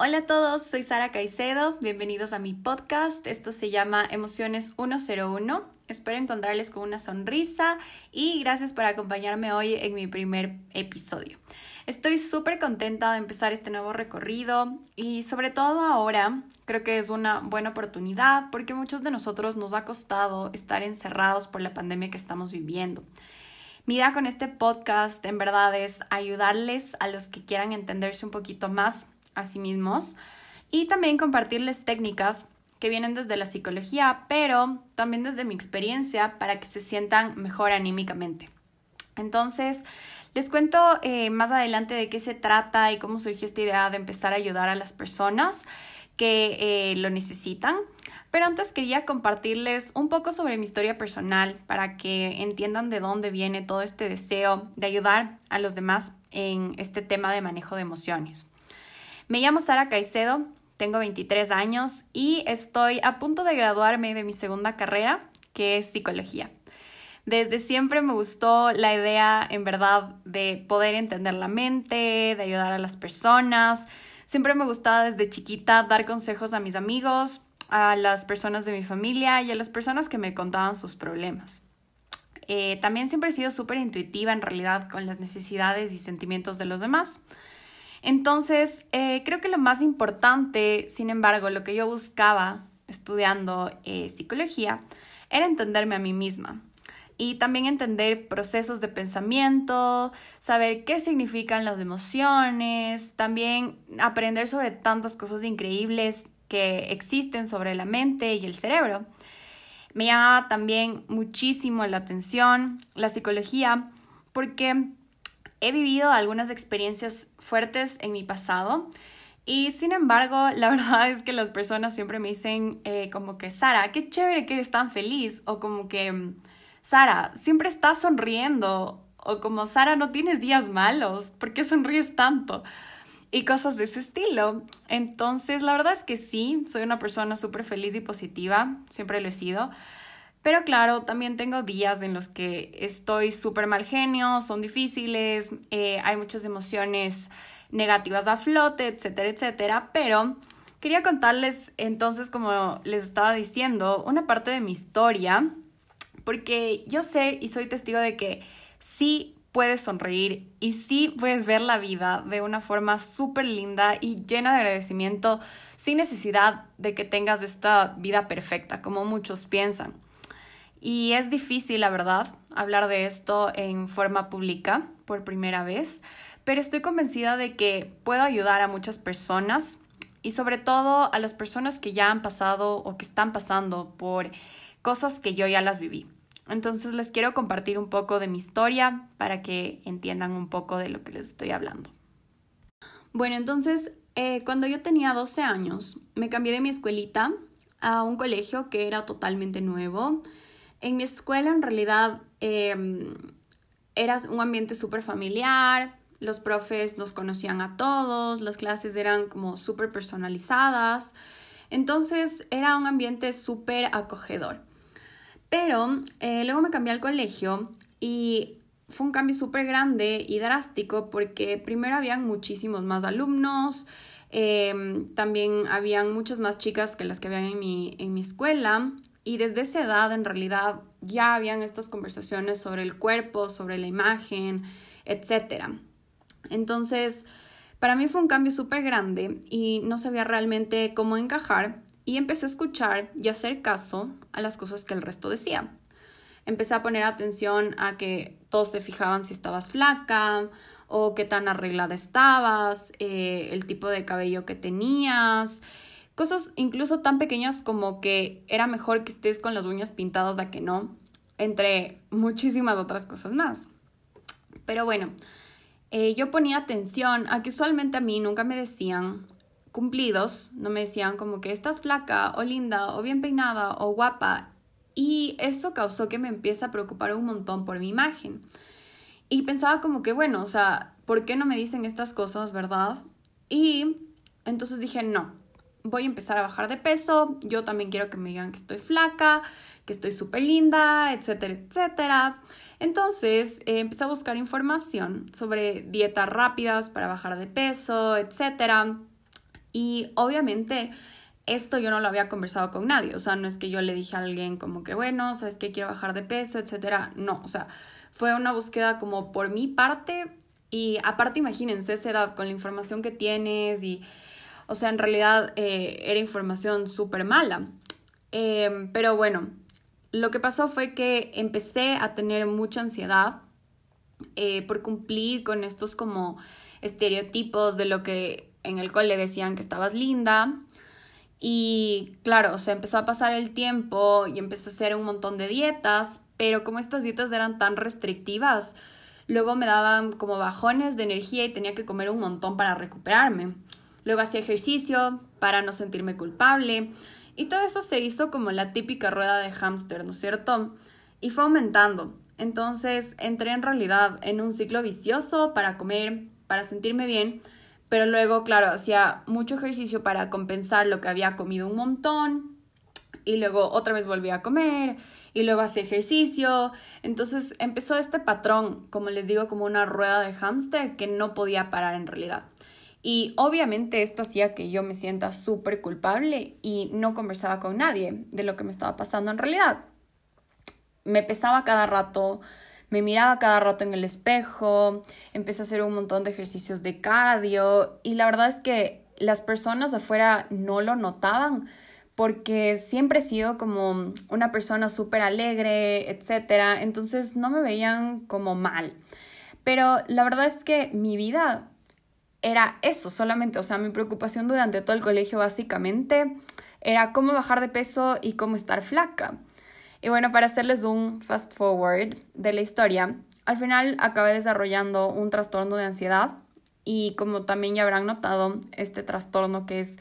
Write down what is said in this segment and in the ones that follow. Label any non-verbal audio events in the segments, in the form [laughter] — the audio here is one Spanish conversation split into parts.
Hola a todos, soy Sara Caicedo, bienvenidos a mi podcast. Esto se llama Emociones 101. Espero encontrarles con una sonrisa y gracias por acompañarme hoy en mi primer episodio. Estoy súper contenta de empezar este nuevo recorrido y sobre todo ahora creo que es una buena oportunidad porque muchos de nosotros nos ha costado estar encerrados por la pandemia que estamos viviendo. Mi idea con este podcast en verdad es ayudarles a los que quieran entenderse un poquito más a sí mismos y también compartirles técnicas que vienen desde la psicología, pero también desde mi experiencia para que se sientan mejor anímicamente. Entonces, les cuento eh, más adelante de qué se trata y cómo surgió esta idea de empezar a ayudar a las personas que eh, lo necesitan. Pero antes quería compartirles un poco sobre mi historia personal para que entiendan de dónde viene todo este deseo de ayudar a los demás en este tema de manejo de emociones. Me llamo Sara Caicedo, tengo 23 años y estoy a punto de graduarme de mi segunda carrera, que es psicología. Desde siempre me gustó la idea, en verdad, de poder entender la mente, de ayudar a las personas. Siempre me gustaba desde chiquita dar consejos a mis amigos, a las personas de mi familia y a las personas que me contaban sus problemas. Eh, también siempre he sido súper intuitiva en realidad con las necesidades y sentimientos de los demás. Entonces, eh, creo que lo más importante, sin embargo, lo que yo buscaba estudiando eh, psicología, era entenderme a mí misma y también entender procesos de pensamiento, saber qué significan las emociones, también aprender sobre tantas cosas increíbles que existen sobre la mente y el cerebro. Me llamaba también muchísimo la atención la psicología porque He vivido algunas experiencias fuertes en mi pasado y sin embargo, la [laughs] verdad es que las personas siempre me dicen eh, como que, Sara, qué chévere que eres tan feliz o como que, Sara, siempre estás sonriendo o como, Sara, no tienes días malos, ¿por qué sonríes tanto? Y cosas de ese estilo. Entonces, la verdad es que sí, soy una persona súper feliz y positiva, siempre lo he sido. Pero claro, también tengo días en los que estoy súper mal genio, son difíciles, eh, hay muchas emociones negativas a flote, etcétera, etcétera. Pero quería contarles entonces, como les estaba diciendo, una parte de mi historia, porque yo sé y soy testigo de que sí puedes sonreír y sí puedes ver la vida de una forma súper linda y llena de agradecimiento sin necesidad de que tengas esta vida perfecta, como muchos piensan. Y es difícil, la verdad, hablar de esto en forma pública por primera vez, pero estoy convencida de que puedo ayudar a muchas personas y sobre todo a las personas que ya han pasado o que están pasando por cosas que yo ya las viví. Entonces les quiero compartir un poco de mi historia para que entiendan un poco de lo que les estoy hablando. Bueno, entonces, eh, cuando yo tenía 12 años, me cambié de mi escuelita a un colegio que era totalmente nuevo en mi escuela en realidad em, era un ambiente súper familiar, los profes nos conocían a todos, las clases eran como súper personalizadas, entonces era un ambiente súper acogedor. Pero eh, luego me cambié al colegio y fue un cambio súper grande y drástico porque primero habían muchísimos más alumnos, em, también habían muchas más chicas que las que habían en mi, en mi escuela y desde esa edad, en realidad, ya habían estas conversaciones sobre el cuerpo, sobre la imagen, etc. Entonces, para mí fue un cambio súper grande y no sabía realmente cómo encajar y empecé a escuchar y hacer caso a las cosas que el resto decía. Empecé a poner atención a que todos se fijaban si estabas flaca o qué tan arreglada estabas, eh, el tipo de cabello que tenías Cosas incluso tan pequeñas como que era mejor que estés con las uñas pintadas a que no, entre muchísimas otras cosas más. Pero bueno, eh, yo ponía atención a que usualmente a mí nunca me decían cumplidos, no me decían como que estás flaca o linda o bien peinada o guapa. Y eso causó que me empiece a preocupar un montón por mi imagen. Y pensaba como que, bueno, o sea, ¿por qué no me dicen estas cosas, verdad? Y entonces dije, no, voy a empezar a bajar de peso, yo también quiero que me digan que estoy flaca, que estoy súper linda, etcétera, etcétera. Entonces eh, empecé a buscar información sobre dietas rápidas para bajar de peso, etcétera. Y obviamente esto yo no lo había conversado con nadie, o sea, no es que yo le dije a alguien como que, bueno, sabes que quiero bajar de peso, etcétera, no, o sea, fue una búsqueda como por mi parte y aparte imagínense esa edad con la información que tienes y, o sea, en realidad eh, era información súper mala. Em, pero bueno, lo que pasó fue que empecé a tener mucha ansiedad eh, por cumplir con estos como estereotipos de lo que en el cual le decían que estabas linda y claro, o sea, empezó a pasar el tiempo y empecé a hacer un montón de dietas, pero como estas dietas eran tan restrictivas, luego me daban como bajones de energía y tenía que comer un montón para recuperarme. Luego hacía ejercicio para no sentirme culpable y todo eso se hizo como la típica rueda de hámster, ¿no es cierto? Y fue aumentando. Entonces entré en realidad en un ciclo vicioso para comer, para sentirme bien, pero luego, claro, hacía mucho ejercicio para compensar lo que había comido un montón. Y luego otra vez volví a comer. Y luego hacía ejercicio. Entonces empezó este patrón, como les digo, como una rueda de hámster que no podía parar en realidad. Y obviamente esto hacía que yo me sienta súper culpable y no conversaba con nadie de lo que me estaba pasando en realidad. Me pesaba cada rato, me miraba cada rato en el espejo, empecé a hacer un montón de ejercicios de cardio y la verdad es que las personas afuera no lo notaban porque siempre he sido como una persona súper alegre, etcétera, entonces no me veían como mal. Pero la verdad es que mi vida era eso solamente, o sea, mi preocupación durante todo el colegio básicamente era cómo bajar de peso y cómo estar flaca. Y bueno, para hacerles un fast forward de la historia, al final acabé desarrollando un trastorno de ansiedad y como también ya habrán notado, este trastorno que es,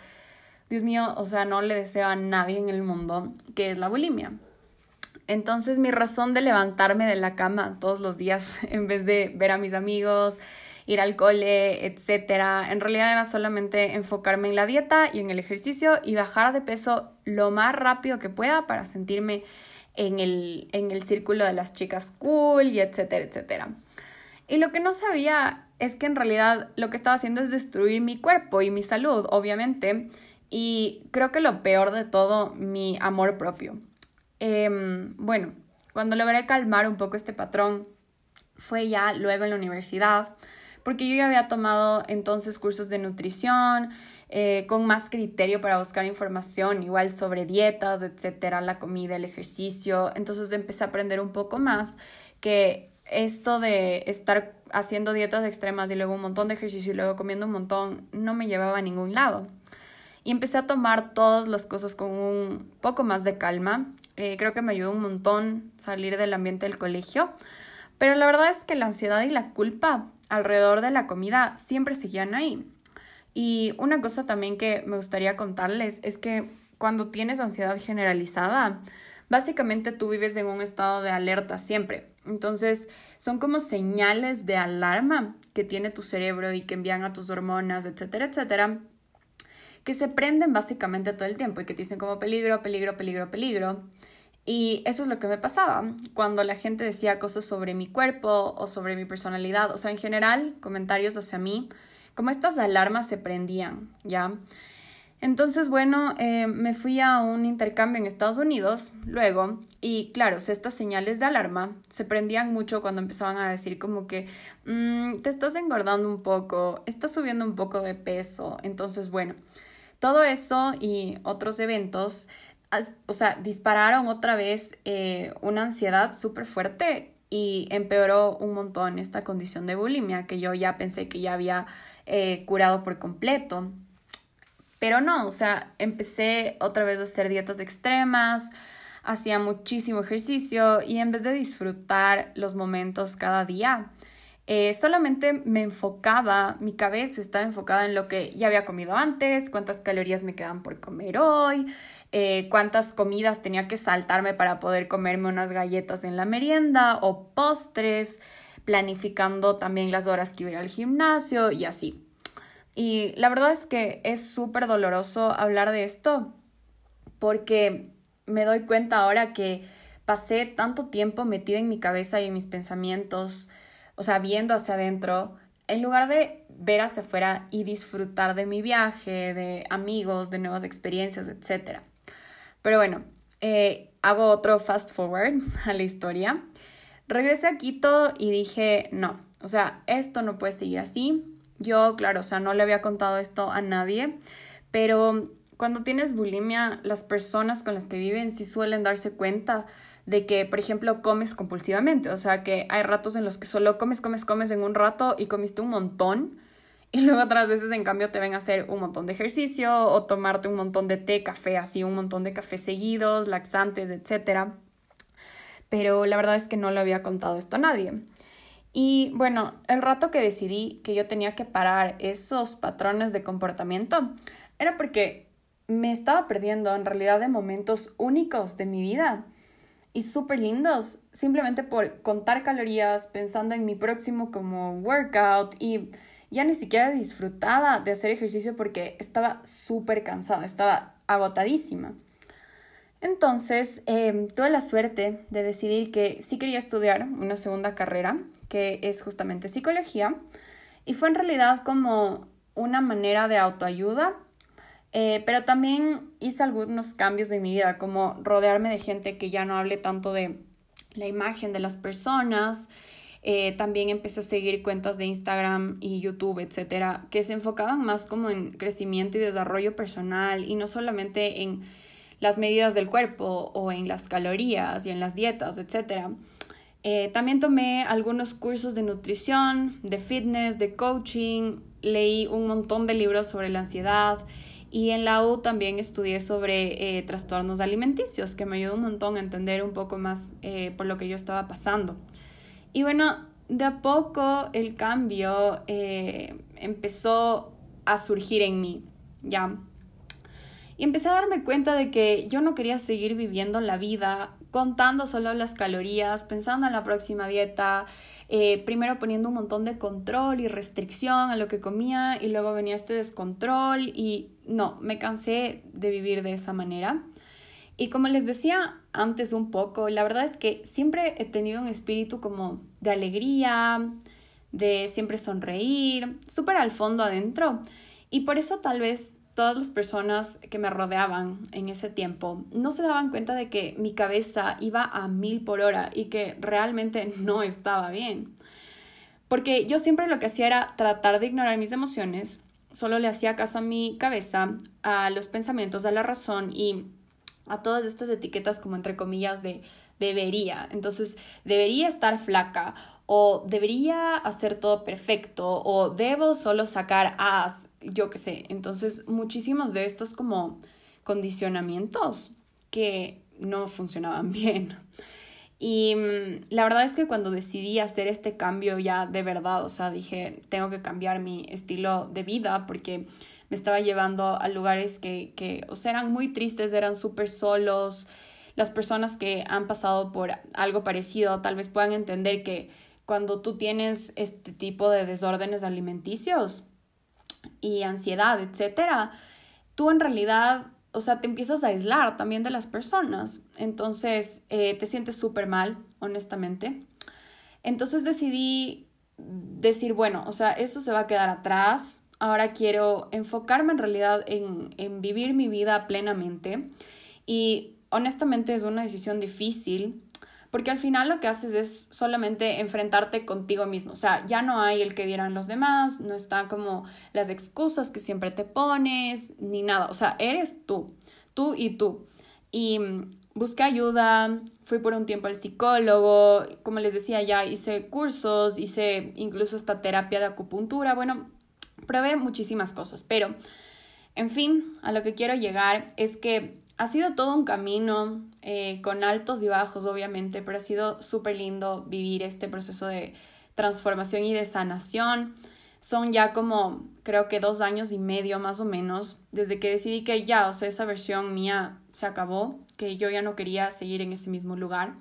Dios mío, o sea, no le deseo a nadie en el mundo, que es la bulimia. Entonces mi razón de levantarme de la cama todos los días [laughs] en vez de ver a mis amigos, ir al cole, etcétera, en realidad era solamente enfocarme en la dieta y en el ejercicio y bajar de peso lo más rápido que pueda para sentirme en el, en el círculo de las chicas cool y etcétera, etcétera. Y lo que no sabía es que en realidad lo que estaba haciendo es destruir mi cuerpo y mi salud, obviamente. Y creo que lo peor de todo, mi amor propio. Em, bueno, cuando logré calmar un poco este patrón, fue ya luego en la universidad, porque yo ya había tomado entonces cursos de nutrición, eh, con más criterio para buscar información, igual sobre dietas, etcétera, la comida, el ejercicio. Entonces empecé a aprender un poco más que esto de estar haciendo dietas extremas y luego un montón de ejercicio y luego comiendo un montón no me llevaba a ningún lado. Y empecé a tomar todas las cosas con un poco más de calma. Eh, creo que me ayudó un montón salir del ambiente del colegio. Pero la verdad es que la ansiedad y la culpa alrededor de la comida siempre seguían ahí. Y una cosa también que me gustaría contarles es que cuando tienes ansiedad generalizada, básicamente tú vives en un estado de alerta siempre. Entonces, son como señales de alarma que tiene tu cerebro y que envían a tus hormonas, etcétera, etcétera, que se prenden básicamente todo el tiempo y que te dicen como peligro, peligro, peligro, peligro. Y eso es lo que me pasaba cuando la gente decía cosas sobre mi cuerpo o sobre mi personalidad, o sea, en general, comentarios hacia mí como estas alarmas se prendían, ¿ya? Entonces, bueno, eh, me fui a un intercambio en Estados Unidos luego y claro, estas señales de alarma se prendían mucho cuando empezaban a decir como que mm, te estás engordando un poco, estás subiendo un poco de peso. Entonces, bueno, todo eso y otros eventos, o sea, dispararon otra vez eh, una ansiedad súper fuerte y empeoró un montón esta condición de bulimia que yo ya pensé que ya había eh, curado por completo. Pero no, o sea, empecé otra vez a hacer dietas extremas, hacía muchísimo ejercicio y en vez de disfrutar los momentos cada día, eh, solamente me enfocaba, mi cabeza estaba enfocada en lo que ya había comido antes, cuántas calorías me quedan por comer hoy, eh, cuántas comidas tenía que saltarme para poder comerme unas galletas en la merienda o postres, planificando también las horas que iba al gimnasio y así. Y la verdad es que es súper doloroso hablar de esto porque me doy cuenta ahora que pasé tanto tiempo metida en mi cabeza y en mis pensamientos, o sea, viendo hacia adentro, en lugar de ver hacia afuera y disfrutar de mi viaje, de amigos, de nuevas experiencias, etc. Pero bueno, eh, hago otro fast forward [laughs] a la historia. Regresé a Quito y dije, no, o sea, esto no puede seguir así. Yo, claro, o sea, no le había contado esto a nadie, pero cuando tienes bulimia, las personas con las que viven sí suelen darse cuenta de que, por ejemplo, comes compulsivamente, o sea, que hay ratos en los que solo comes, comes, comes en un rato y comiste un montón y luego otras veces en cambio te ven a hacer un montón de ejercicio o tomarte un montón de té, café, así un montón de café seguidos, laxantes, etc. Pero la verdad es que no le había contado esto a nadie. Y bueno, el rato que decidí que yo tenía que parar esos patrones de comportamiento era porque me estaba perdiendo en realidad de momentos únicos de mi vida y súper lindos, simplemente por contar calorías, pensando en mi próximo como workout y ya ni siquiera disfrutaba de hacer ejercicio porque estaba súper cansada, estaba agotadísima. Entonces, em, tuve la suerte de decidir que sí quería estudiar una segunda carrera, que es justamente psicología, y fue en realidad como una manera de autoayuda, eh, pero también hice algunos cambios en mi vida, como rodearme de gente que ya no hable tanto de la imagen de las personas. Eh, también empecé a seguir cuentas de Instagram y YouTube, etcétera, que se enfocaban más como en crecimiento y desarrollo personal y no solamente en las medidas del cuerpo o en las calorías y en las dietas, etc. Eh, también tomé algunos cursos de nutrición, de fitness, de coaching, leí un montón de libros sobre la ansiedad y en la U también estudié sobre eh, trastornos alimenticios, que me ayudó un montón a entender un poco más por lo que yo estaba pasando. Y bueno, de a poco el cambio empezó a surgir en mí, ¿ya? Y empecé a darme cuenta de que yo no quería seguir viviendo la vida contando solo las calorías, pensando en la próxima dieta, eh, primero poniendo un montón de control y restricción a lo que comía y luego venía este descontrol y no, me cansé de vivir de esa manera. Y como les decía antes un poco, la verdad es que siempre he tenido un espíritu como de alegría, de siempre sonreír, súper al fondo adentro. Y por eso tal vez todas las personas que me rodeaban en ese tiempo no se daban cuenta de que mi cabeza iba a mil por hora y que realmente no estaba bien. Porque yo siempre lo que hacía era tratar de ignorar mis emociones, solo le hacía caso a mi cabeza, a los pensamientos, a la razón y a todas estas etiquetas como entre comillas de debería. Entonces, debería estar flaca o debería hacer todo perfecto o debo solo sacar as, yo qué sé. Entonces, muchísimos de estos como condicionamientos que no funcionaban [laughs] bien. Y mm, la verdad es que cuando decidí hacer este cambio ya de verdad, o sea, dije, tengo que cambiar mi estilo de vida porque me estaba llevando a lugares que, que o sea, eran muy tristes, eran súper solos. Las personas que han pasado por algo parecido tal vez puedan entender que cuando tú tienes este tipo de desórdenes alimenticios y ansiedad, etcétera, tú en realidad, o sea, te empiezas a aislar también de las personas. Entonces, eh, te sientes súper mal, honestamente. Entonces decidí decir, bueno, o sea, eso se va a quedar atrás. Ahora quiero enfocarme en realidad en, en vivir mi vida plenamente. Y honestamente es una decisión difícil porque al final lo que haces es solamente enfrentarte contigo mismo, o sea, ya no hay el que dieran los demás, no está como las excusas que siempre te pones, ni nada, o sea, eres tú, tú y tú. Y mm, busqué ayuda, fui por un tiempo al psicólogo, como les decía, ya hice cursos, hice incluso esta terapia de acupuntura, bueno, probé muchísimas cosas, pero, en fin, a lo que quiero llegar es que ha sido todo un camino, eh, con altos y bajos obviamente, pero ha sido súper lindo vivir este proceso de transformación y de sanación. Son ya como, creo que dos años y medio más o menos, desde que decidí que ya, o sea, esa versión mía se acabó, que yo ya no quería seguir en ese mismo lugar.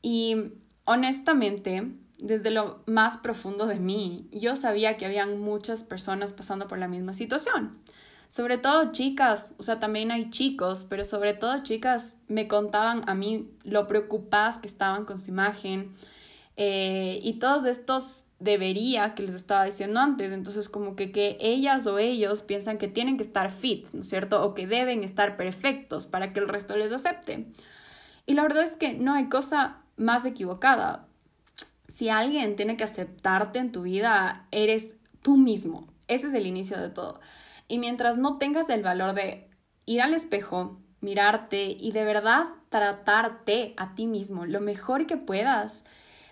Y honestamente, desde lo más profundo de mí, yo sabía que habían muchas personas pasando por la misma situación sobre todo chicas, o sea, también hay chicos, pero sobre todo chicas me contaban a mí lo preocupadas que estaban con su imagen eh, y todos estos debería que les estaba diciendo antes. Entonces, como que, que ellas o ellos piensan que tienen que estar fit, ¿no es cierto? O que deben estar perfectos para que el resto les acepte. Y la verdad es que no hay cosa más equivocada. Si alguien tiene que aceptarte en tu vida, eres tú mismo. Ese es el inicio de todo. Y mientras no tengas el valor de ir al espejo, mirarte y de verdad tratarte a ti mismo lo mejor que puedas,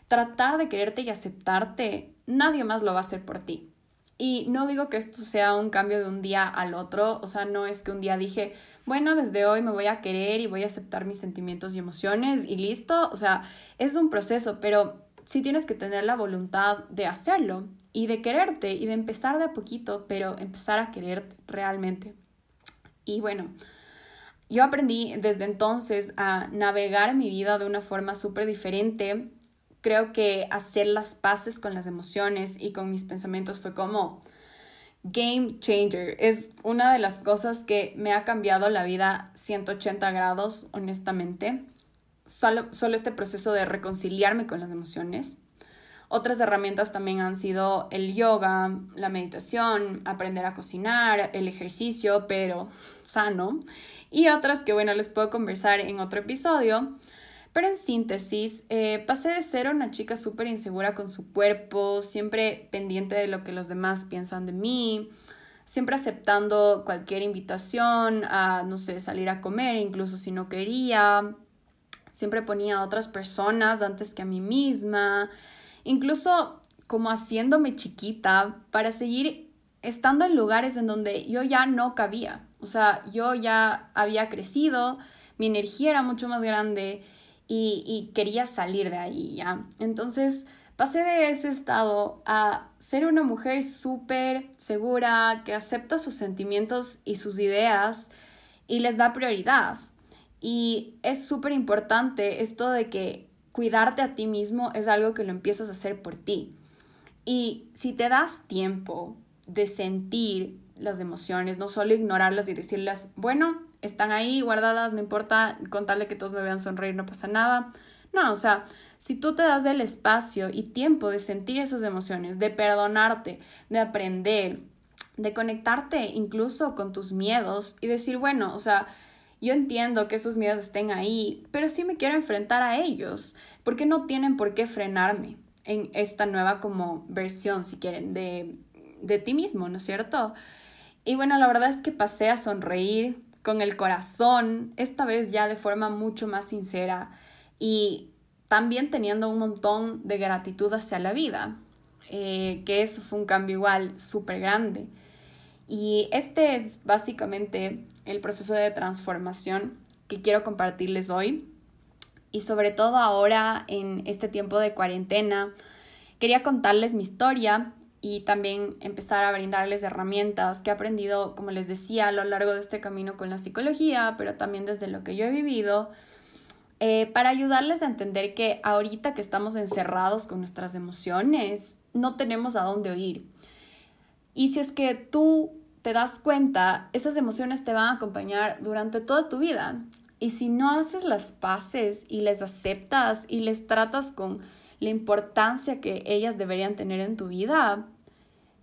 tratar de quererte y aceptarte, nadie más lo va a hacer por ti. Y no digo que esto sea un cambio de un día al otro, o sea, no es que un día dije, bueno, desde hoy me voy a querer y voy a aceptar mis sentimientos y emociones y listo, o sea, es un proceso, pero sí tienes que tener la voluntad de hacerlo y de quererte y de empezar de a poquito, pero empezar a quererte realmente. Y bueno, yo aprendí desde entonces a navegar mi vida de una forma súper diferente creo que hacer las paces con las emociones y con mis pensamientos fue como game changer. Es una de las cosas que me ha cambiado la vida 180 grados, honestamente. Solo, solo este proceso de reconciliarme con las emociones. Otras herramientas también han sido el yoga, la meditación, aprender a cocinar, el ejercicio, pero sano. Y otras que, bueno, les puedo conversar en otro episodio. Pero en síntesis, eh, pasé de ser una chica súper insegura con su cuerpo, siempre pendiente de lo que los demás piensan de mí, siempre aceptando cualquier invitación a, no sé, salir a comer, incluso si no quería. Siempre ponía a otras personas antes que a mí misma, incluso como haciéndome chiquita para seguir estando en lugares en donde yo ya no cabía. O sea, yo ya había crecido, mi energía era mucho más grande y, quería salir de ahí, ¿ya? Entonces pasé de ese estado a ser una mujer súper segura, que acepta sus sentimientos y sus ideas y les da prioridad. Y es súper importante esto de que cuidarte a ti mismo es algo que lo empiezas a hacer por ti. Y si te das tiempo de sentir las emociones, no solo ignorarlas y decirlas, bueno, están ahí guardadas, no importa, con tal de que todos me vean sonreír, no pasa nada. No, o sea, si tú te das el espacio y tiempo de sentir esas emociones, de perdonarte, de aprender, de conectarte incluso con tus miedos y decir, bueno, o sea, yo entiendo que esos miedos estén ahí, pero sí me quiero enfrentar a ellos, porque no tienen por qué frenarme en esta nueva como versión, si quieren, de, de ti mismo, ¿no es cierto? Y bueno, la verdad es que pasé a sonreír, con el corazón, esta vez ya de forma mucho más sincera y también teniendo un montón de gratitud hacia la vida, eh, que eso fue un cambio igual súper grande. Y este es básicamente el proceso de transformación que quiero compartirles hoy. Y sobre todo ahora en este tiempo de cuarentena, quería contarles mi historia y también empezar a brindarles herramientas que he aprendido, como les decía, a lo largo de este camino con la psicología, pero también desde lo que yo he vivido, eh, para ayudarles a entender que ahorita que estamos encerrados con nuestras emociones, no tenemos a dónde oír. Y si es que tú te das cuenta, esas emociones te van a acompañar durante toda tu vida. Y si no haces las paces y les aceptas y les tratas con la importancia que ellas deberían tener en tu vida,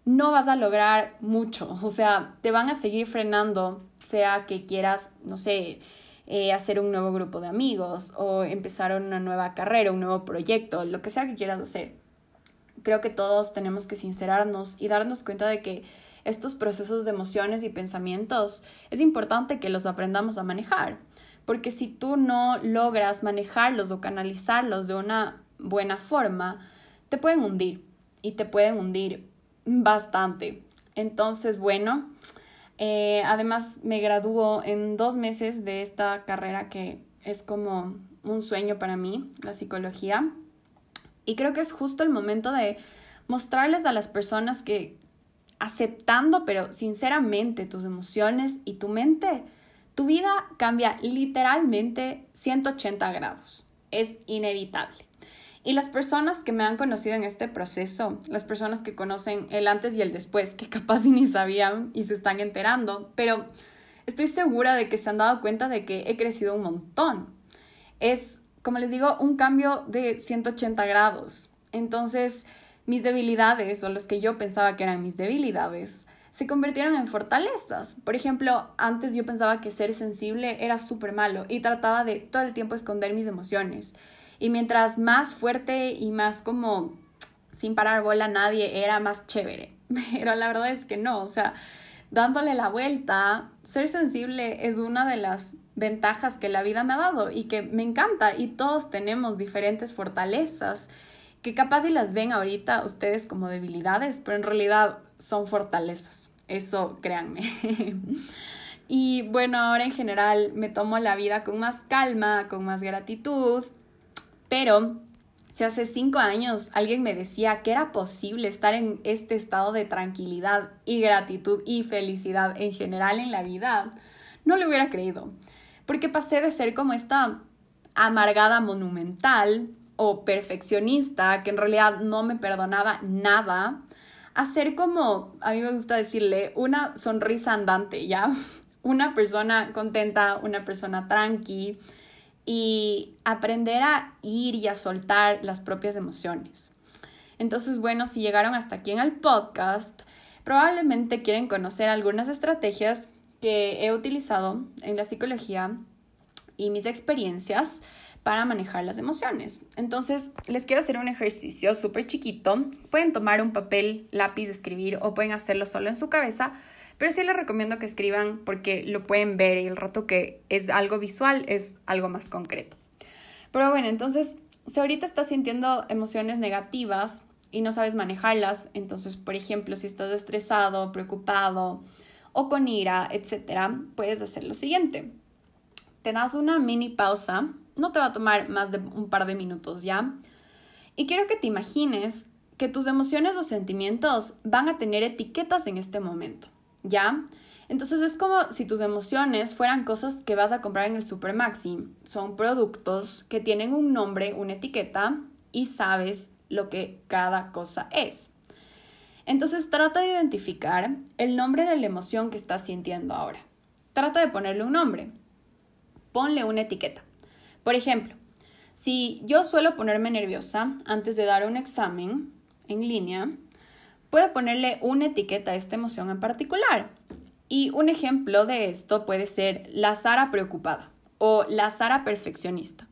no vas a lograr mucho. O sea, te van a seguir frenando, sea que quieras, no sé, eh, hacer un nuevo grupo de amigos o empezar una nueva carrera, un nuevo proyecto, lo que sea que quieras hacer. Creo que todos tenemos que sincerarnos y darnos cuenta de que estos procesos de emociones y pensamientos es importante que los aprendamos a manejar. Porque si tú no logras manejarlos o canalizarlos de una buena forma, te pueden hundir y te pueden hundir bastante. Entonces, bueno, eh, además me graduó en dos meses de esta carrera que es como un sueño para mí, la psicología. Y creo que es justo el momento de mostrarles a las personas que aceptando, pero sinceramente, tus emociones y tu mente, tu vida cambia literalmente 180 grados. Es inevitable. Y las personas que me han conocido en este proceso, las personas que conocen el antes y el después, que [laughs] capaz ni sabían y se están enterando, pero estoy segura de que se han dado cuenta de que he crecido un montón. Es, como les digo, un cambio de 180 grados. Entonces, mis debilidades o los que yo pensaba que eran mis debilidades se convirtieron en fortalezas. Por ejemplo, antes yo pensaba que ser sensible era súper malo y trataba de todo el tiempo esconder mis emociones. Y mientras más fuerte y más como sin parar bola nadie era más chévere. [laughs] Pero la verdad es que no, o sea, dándole la vuelta, ser sensible es una de las ventajas que la vida me ha dado y que me encanta y todos tenemos diferentes fortalezas que capaz si las ven ahorita ustedes como debilidades, pero en realidad son fortalezas. Eso créanme. [laughs] y bueno, ahora en general me tomo la vida con más calma, con más gratitud, pero si hace cinco años alguien me decía que era posible estar en este estado de tranquilidad y gratitud y felicidad en general en la vida, no lo hubiera creído, porque pasé de ser como esta amargada monumental o perfeccionista que en realidad no me perdonaba nada, a ser como, a mí me gusta decirle, una sonrisa andante, ¿ya? [laughs] Una persona contenta, una persona tranqui y aprender a ir y a soltar las propias emociones. Entonces, bueno, si llegaron hasta aquí en el podcast, probablemente quieren conocer algunas estrategias que he utilizado en la psicología y mis experiencias para manejar las emociones. Entonces, les quiero hacer un ejercicio súper chiquito. Pueden tomar un papel, lápiz, escribir o pueden hacerlo solo en su cabeza, pero sí les recomiendo que escriban porque lo pueden ver y el rato que es algo visual es algo más concreto. Pero bueno, entonces, si ahorita estás sintiendo emociones negativas y no sabes manejarlas, entonces, por ejemplo, si estás estresado, preocupado o con ira, etcétera, puedes hacer lo siguiente. Te das una mini pausa no te va a tomar más de un par de minutos, ¿ya? Y quiero que te imagines que tus emociones o sentimientos van a tener etiquetas en este momento, ¿ya? Entonces es como si tus emociones fueran cosas que vas a comprar en el Supermaxi. Son productos que tienen un nombre, una etiqueta y sabes lo que cada cosa es. Entonces trata de identificar el nombre de la emoción que estás sintiendo ahora. Trata de ponerle un nombre. Ponle una etiqueta. Por ejemplo, si yo suelo ponerme nerviosa antes de dar un examen en línea, puedo ponerle una etiqueta a esta emoción en particular. Y un ejemplo de esto puede ser la Sara preocupada o la Sara perfeccionista.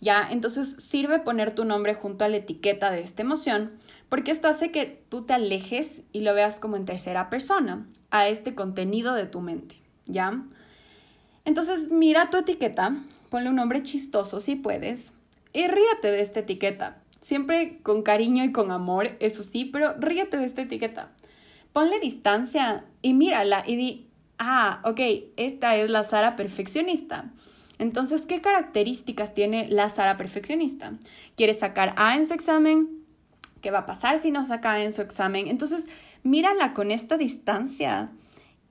Ya, entonces sirve poner tu nombre junto a la etiqueta de esta emoción, porque esto hace que tú te alejes y lo veas como en tercera persona a este contenido de tu mente, ¿ya? Entonces mira tu etiqueta ponle un nombre chistoso si puedes y ríete de esta etiqueta. Siempre con cariño y con amor, eso sí, pero ríete de esta etiqueta. Ponle distancia y mírala y di, ah, ok, esta es la Sara perfeccionista. Entonces, ¿qué características tiene la Sara perfeccionista? ¿Quiere sacar A en su examen? ¿Qué va a pasar si no saca A en su examen? Entonces, mírala con esta distancia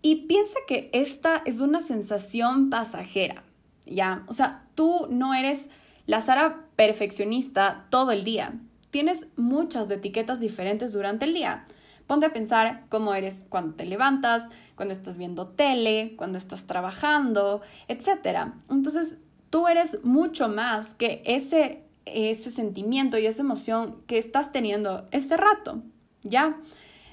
y piensa que esta es una sensación pasajera. ¿Ya? O sea, tú no eres la Sara perfeccionista todo el día. Tienes muchas etiquetas diferentes durante el día. Ponte a pensar cómo eres cuando te levantas, cuando estás viendo tele, cuando estás trabajando, etc. Entonces, tú eres mucho más que ese, ese sentimiento y esa emoción que estás teniendo ese rato, ¿ya?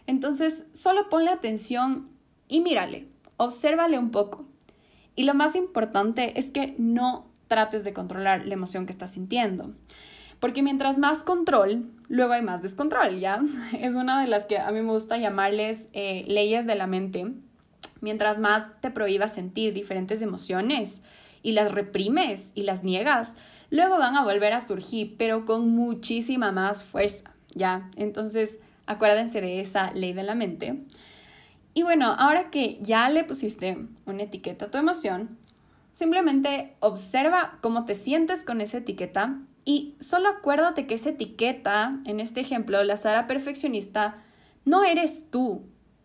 Entonces, solo ponle atención y mírale, obsérvale un poco. Y lo más importante es que no trates de controlar la emoción que estás sintiendo. Porque mientras más control, luego hay más descontrol, ¿ya? [laughs] Es una de las que a mí me gusta llamarles eh, leyes de la mente. Mientras más te prohíbas sentir diferentes emociones y las reprimes y las niegas, luego van a volver a surgir, pero con muchísima más fuerza, ¿ya? Entonces, acuérdense de esa ley de la mente. Y bueno, ahora que ya le pusiste una etiqueta a tu emoción, simplemente observa cómo te sientes con esa etiqueta y solo acuérdate que esa etiqueta, en este ejemplo, la Sara perfeccionista, no eres tú,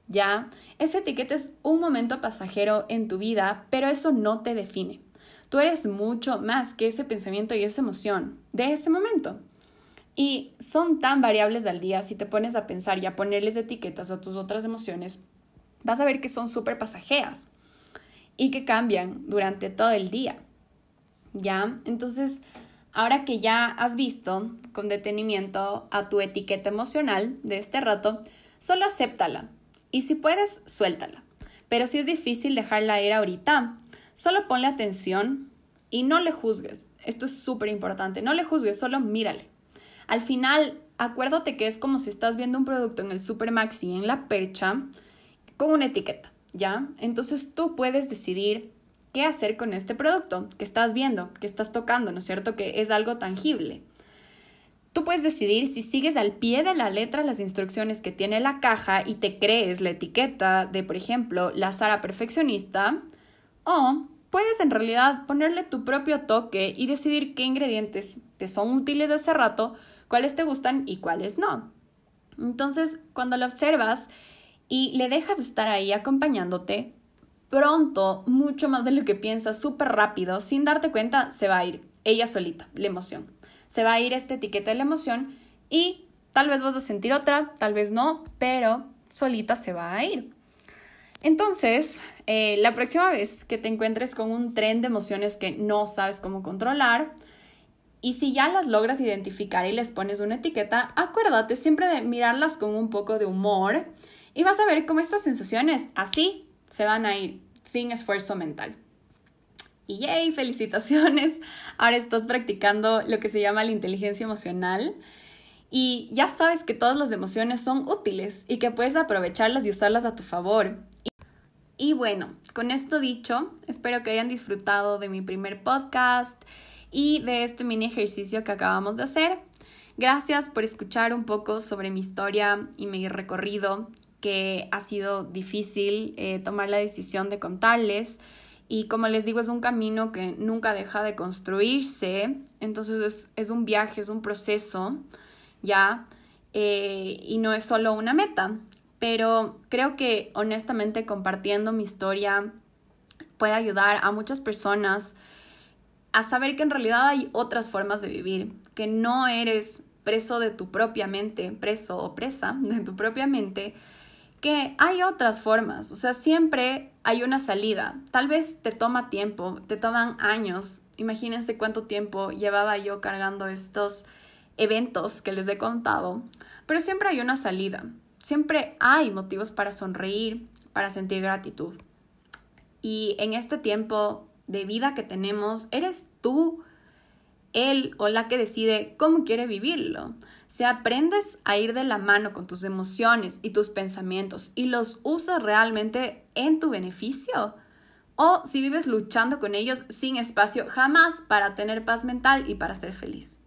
¿ya? Esa etiqueta es un momento pasajero en tu vida, pero eso no te define. Tú eres mucho más que ese pensamiento y esa emoción de ese momento. Y son tan variables al día si te pones a pensar y a ponerles etiquetas a tus otras emociones vas a ver que son súper pasajeras y que cambian durante todo el día. ¿Ya? Entonces, ahora que ya has visto con detenimiento a tu etiqueta emocional de este rato, solo acéptala y si puedes, suéltala. Pero si es difícil dejarla ir ahorita, solo ponle atención y no le juzgues. Esto es súper importante. No le juzgues, solo mírale. Al final, acuérdate que es como si estás viendo un producto en el Super Maxi, en la percha, con una etiqueta, ¿ya? Entonces tú puedes decidir qué hacer con este producto que estás viendo, que estás tocando, ¿no es cierto? Que es algo tangible. Tú puedes decidir si sigues al pie de la letra las instrucciones que tiene la caja y te crees la etiqueta de, por ejemplo, la Sara perfeccionista, o puedes en realidad ponerle tu propio toque y decidir qué ingredientes te son útiles de ese rato, cuáles te gustan y cuáles no. Entonces, cuando lo observas y le dejas estar ahí acompañándote, pronto, mucho más de lo que piensas, súper rápido, sin darte cuenta, se va a ir ella solita, la emoción. Se va a ir esta etiqueta de la emoción y tal vez vas a sentir otra, tal vez no, pero solita se va a ir. Entonces, eh, la próxima vez que te encuentres con un tren de emociones que no sabes cómo controlar, y si ya las logras identificar y les pones una etiqueta, acuérdate siempre de mirarlas con un poco de humor y vas a ver cómo estas sensaciones así se van a ir sin esfuerzo mental. Y yay, [laughs] felicitaciones. Ahora estás practicando lo que se llama la inteligencia emocional. Y ya sabes que todas las emociones son útiles y que puedes aprovecharlas y usarlas a tu favor. Y bueno, con esto dicho, espero que hayan disfrutado de mi primer podcast y de este mini ejercicio que acabamos de hacer. Gracias por escuchar un poco sobre mi historia y mi recorrido, que ha sido difícil eh, tomar la decisión de contarles. Y como les digo, es un camino que nunca deja de construirse. Entonces es, es un viaje, es un proceso, ¿ya? Eh, y no es solo una meta. Pero creo que honestamente compartiendo mi historia puede ayudar a muchas personas a saber que en realidad hay otras formas de vivir, que no eres preso de tu propia mente, preso o presa de tu propia mente, que hay otras formas, o sea, siempre hay una salida. Tal vez te toma tiempo, te toman años. Imagínense cuánto tiempo llevaba yo cargando estos eventos que les he contado, pero siempre hay una salida. Siempre hay motivos para sonreír, para sentir gratitud. Y en este tiempo de vida que tenemos, eres tú él o la que decide cómo quiere vivirlo. Si aprendes a ir de la mano con tus emociones y tus pensamientos y los usas realmente en tu beneficio, o si vives luchando con ellos sin espacio jamás para tener paz mental y para ser feliz.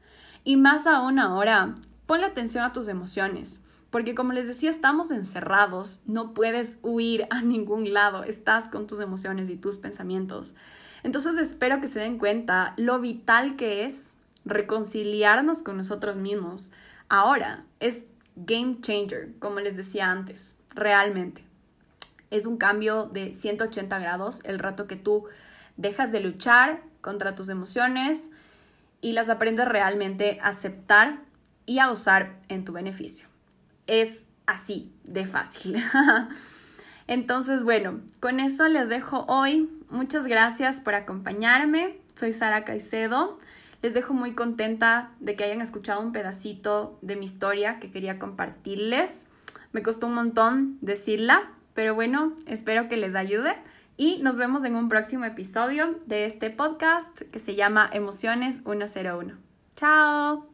Y más aún ahora, ponle atención a tus emociones. Porque como les decía, estamos encerrados, no puedes huir a ningún lado, estás con tus emociones y tus pensamientos. Entonces espero que se den cuenta lo vital que es reconciliarnos con nosotros mismos. Ahora es game changer, como les decía antes, realmente. Es un cambio de 180 grados el rato que tú dejas de luchar contra tus emociones y las aprendes realmente a aceptar y a usar en tu beneficio es así de fácil. [laughs] Entonces, bueno, con eso les dejo hoy. Muchas gracias por acompañarme. Soy Sara Caicedo. Les dejo muy contenta de que hayan escuchado un pedacito de mi historia que quería compartirles. Me costó un montón decirla, pero bueno, espero que les ayude y nos vemos en un próximo episodio de este podcast que se llama Emociones 101. Chao.